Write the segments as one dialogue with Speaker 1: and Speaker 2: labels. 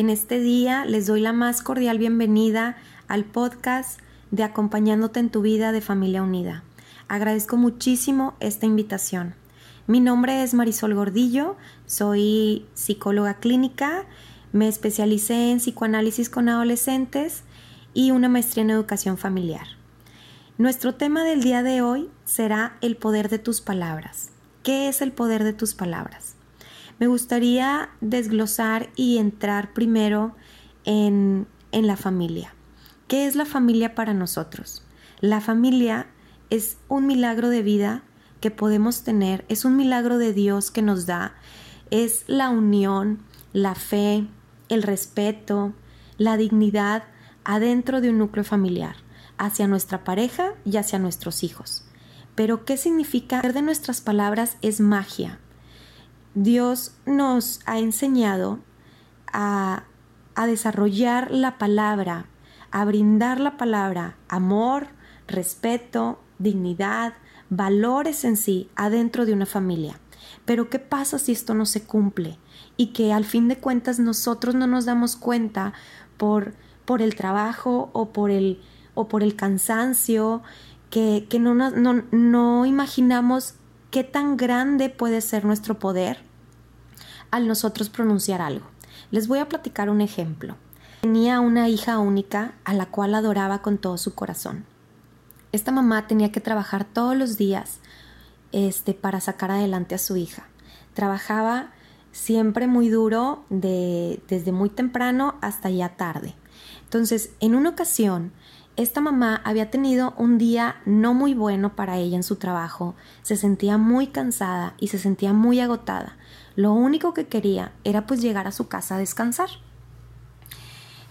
Speaker 1: En este día les doy la más cordial bienvenida al podcast de Acompañándote en tu vida de Familia Unida. Agradezco muchísimo esta invitación. Mi nombre es Marisol Gordillo, soy psicóloga clínica, me especialicé en psicoanálisis con adolescentes y una maestría en educación familiar. Nuestro tema del día de hoy será el poder de tus palabras. ¿Qué es el poder de tus palabras? Me gustaría desglosar y entrar primero en, en la familia. ¿Qué es la familia para nosotros? La familia es un milagro de vida que podemos tener, es un milagro de Dios que nos da, es la unión, la fe, el respeto, la dignidad adentro de un núcleo familiar, hacia nuestra pareja y hacia nuestros hijos. Pero ¿qué significa? de nuestras palabras es magia, Dios nos ha enseñado a, desarrollar la palabra, a brindar la palabra, amor, respeto, dignidad, valores en sí adentro de una familia. Pero ¿qué pasa si esto no se cumple? Y que al fin de cuentas nosotros no nos damos cuenta por, por el trabajo o por el, o por el cansancio, que, no, no, no imaginamos qué tan grande puede ser nuestro poder al nosotros pronunciar algo. Les voy a platicar un ejemplo. Tenía una hija única a la cual adoraba con todo su corazón. Esta mamá tenía que trabajar todos los días este, para sacar adelante a su hija. Trabajaba siempre muy duro de, desde muy temprano hasta ya tarde. Entonces, en una ocasión, esta mamá había tenido un día no muy bueno para ella en su trabajo, se sentía muy cansada y se sentía muy agotada. Lo único que quería era pues llegar a su casa a descansar.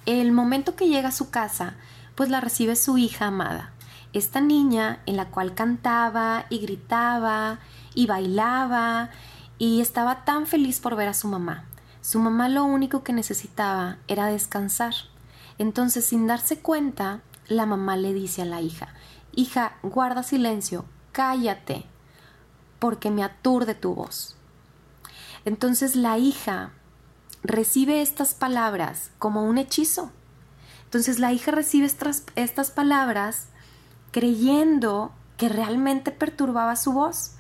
Speaker 1: El momento que llega a su casa, pues la recibe su hija amada, esta niña en la cual cantaba y gritaba y bailaba y estaba tan feliz por ver a su mamá. Su mamá lo único que necesitaba era descansar. Entonces, sin darse cuenta, la mamá le dice a la hija, hija, guarda silencio, cállate, porque me aturde tu voz. Entonces la hija recibe estas palabras como un hechizo. Entonces la hija recibe estas, estas palabras creyendo que realmente perturbaba su voz.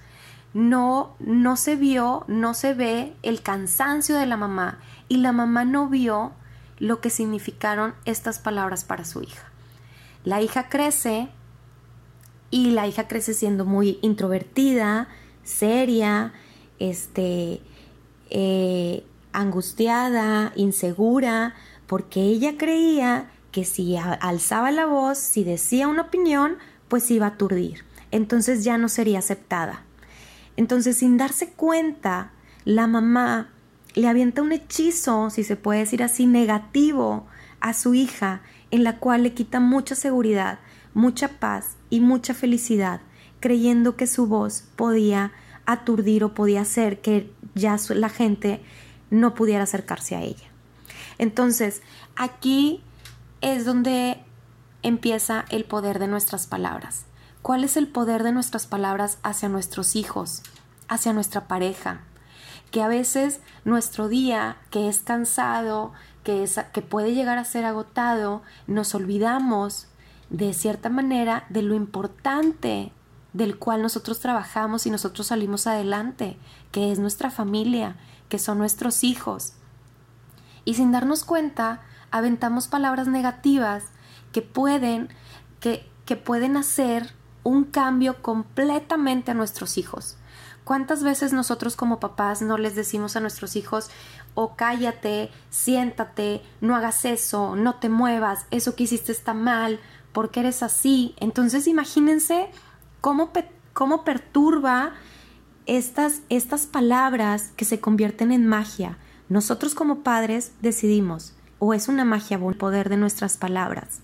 Speaker 1: No, no se vio, no se ve el cansancio de la mamá y la mamá no vio lo que significaron estas palabras para su hija. La hija crece y la hija crece siendo muy introvertida, seria, este, eh, angustiada, insegura, porque ella creía que si alzaba la voz, si decía una opinión, pues iba a aturdir. Entonces ya no sería aceptada. Entonces, sin darse cuenta, la mamá le avienta un hechizo, si se puede decir así, negativo a su hija, en la cual le quita mucha seguridad, mucha paz y mucha felicidad, creyendo que su voz podía aturdir o podía hacer que ya la gente no pudiera acercarse a ella. Entonces, aquí es donde empieza el poder de nuestras palabras. ¿Cuál es el poder de nuestras palabras hacia nuestros hijos, hacia nuestra pareja? Que a veces nuestro día, que es cansado, que, puede llegar a ser agotado, nos olvidamos de cierta manera de lo importante del cual nosotros trabajamos y nosotros salimos adelante, que es nuestra familia, que son nuestros hijos. Y sin darnos cuenta, aventamos palabras negativas que pueden, que pueden hacer un cambio completamente a nuestros hijos. ¿Cuántas veces nosotros como papás no les decimos a nuestros hijos, o cállate, siéntate, no hagas eso, no te muevas, eso que hiciste está mal, porque eres así? Entonces imagínense cómo, cómo perturba estas, estas palabras que se convierten en magia. Nosotros como padres decidimos o es una magia el poder de nuestras palabras.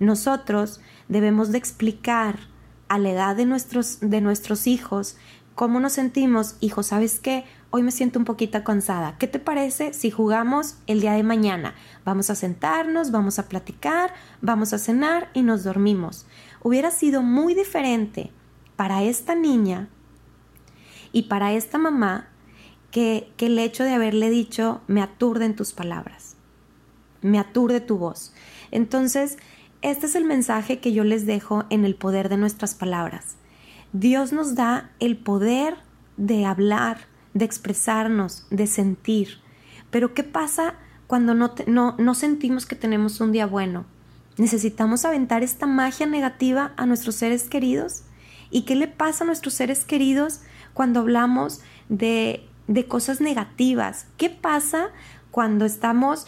Speaker 1: Nosotros debemos de explicar a la edad de nuestros, de nuestros hijos cómo nos sentimos. Hijo, ¿sabes qué? Hoy me siento un poquito cansada. ¿Qué te parece si jugamos el día de mañana? Vamos a sentarnos, vamos a platicar, vamos a cenar y nos dormimos. Hubiera sido muy diferente para esta niña y para esta mamá que, que el hecho de haberle dicho me aturden tus palabras, me aturde tu voz. Entonces, este es el mensaje que yo les dejo en el poder de nuestras palabras. Dios nos da el poder de hablar, de expresarnos, de sentir. Pero ¿qué pasa cuando no, no, sentimos que tenemos un día bueno? ¿Necesitamos aventar esta magia negativa a nuestros seres queridos? ¿Y qué le pasa a nuestros seres queridos cuando hablamos de, de cosas negativas? ¿Qué pasa cuando estamos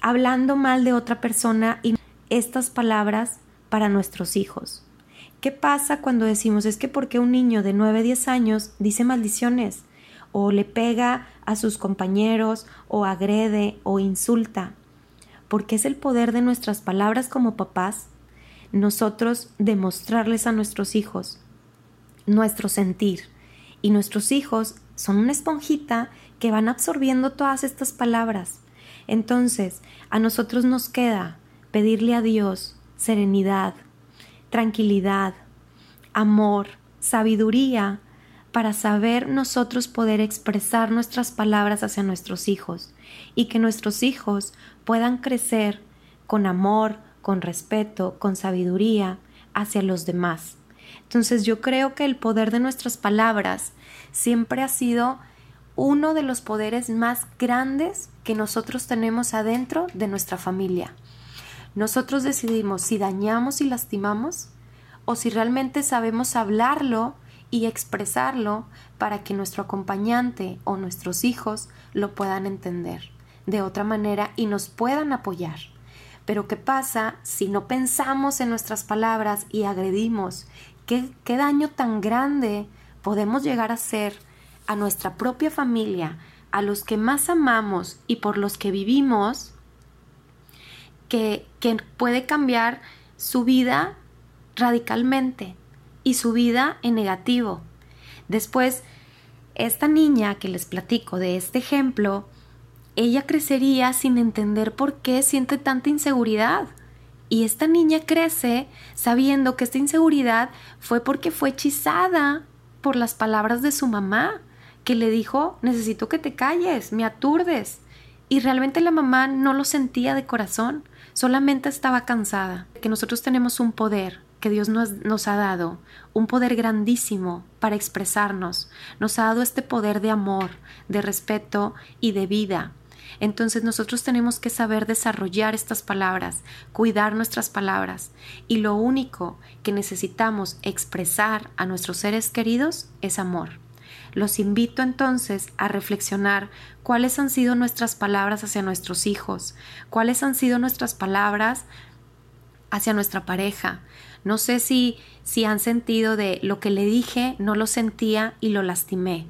Speaker 1: hablando mal de otra persona y estas palabras para nuestros hijos? ¿Qué pasa cuando decimos es que porque un niño de 9, 10 años dice maldiciones o le pega a sus compañeros o agrede o insulta? Porque es el poder de nuestras palabras como papás nosotros demostrarles a nuestros hijos nuestro sentir. Y nuestros hijos son una esponjita que van absorbiendo todas estas palabras. Entonces, a nosotros nos queda pedirle a Dios serenidad, tranquilidad, amor, sabiduría, para saber nosotros poder expresar nuestras palabras hacia nuestros hijos y que nuestros hijos puedan crecer con amor, con respeto, con sabiduría hacia los demás. Entonces yo creo que el poder de nuestras palabras siempre ha sido uno de los poderes más grandes que nosotros tenemos adentro de nuestra familia. Nosotros decidimos si dañamos y lastimamos o si realmente sabemos hablarlo y expresarlo para que nuestro acompañante o nuestros hijos lo puedan entender de otra manera y nos puedan apoyar. Pero ¿qué pasa si no pensamos en nuestras palabras y agredimos ¿Qué, daño tan grande podemos llegar a hacer a nuestra propia familia, a los que más amamos y por los que vivimos, que, puede cambiar su vida radicalmente y su vida en negativo. Después, esta niña que les platico de este ejemplo, ella crecería sin entender por qué siente tanta inseguridad y esta niña crece sabiendo que esta inseguridad fue porque fue hechizada por las palabras de su mamá, que le dijo, necesito que te calles, me aturdes. Y realmente la mamá no lo sentía de corazón, solamente estaba cansada. Que nosotros tenemos un poder que Dios nos, nos, ha dado, un poder grandísimo para expresarnos. Nos ha dado este poder de amor, de respeto y de vida. Entonces nosotros tenemos que saber desarrollar estas palabras, cuidar nuestras palabras y lo único que necesitamos expresar a nuestros seres queridos es amor. Los invito entonces a reflexionar cuáles han sido nuestras palabras hacia nuestros hijos, cuáles han sido nuestras palabras hacia nuestra pareja. No sé si, si han sentido de lo que le dije, no lo sentía y lo lastimé.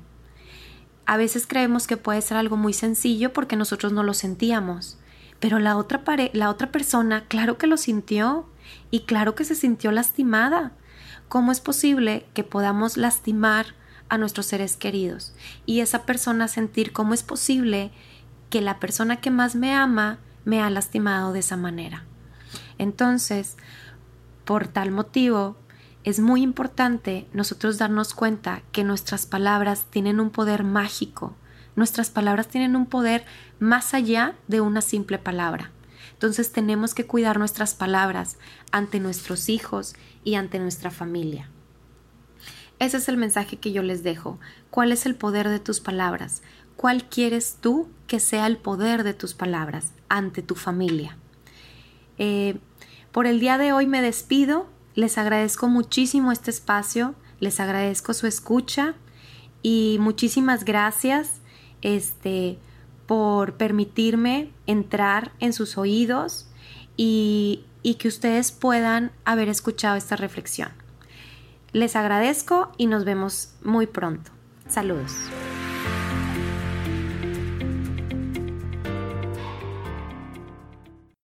Speaker 1: A veces creemos que puede ser algo muy sencillo porque nosotros no lo sentíamos, pero la otra, la otra persona claro que lo sintió y claro que se sintió lastimada. ¿Cómo es posible que podamos lastimar a nuestros seres queridos y esa persona sentir cómo es posible que la persona que más me ama me ha lastimado de esa manera? Entonces, por tal motivo, es muy importante nosotros darnos cuenta que nuestras palabras tienen un poder mágico, nuestras palabras tienen un poder más allá de una simple palabra. Entonces tenemos que cuidar nuestras palabras ante nuestros hijos y ante nuestra familia. Ese es el mensaje que yo les dejo. ¿Cuál es el poder de tus palabras? ¿Cuál quieres tú que sea el poder de tus palabras ante tu familia? Eh, por el día de hoy me despido les agradezco muchísimo este espacio, les agradezco su escucha y muchísimas gracias este, por permitirme entrar en sus oídos y, y que ustedes puedan haber escuchado esta reflexión. Les agradezco y nos vemos muy pronto. Saludos.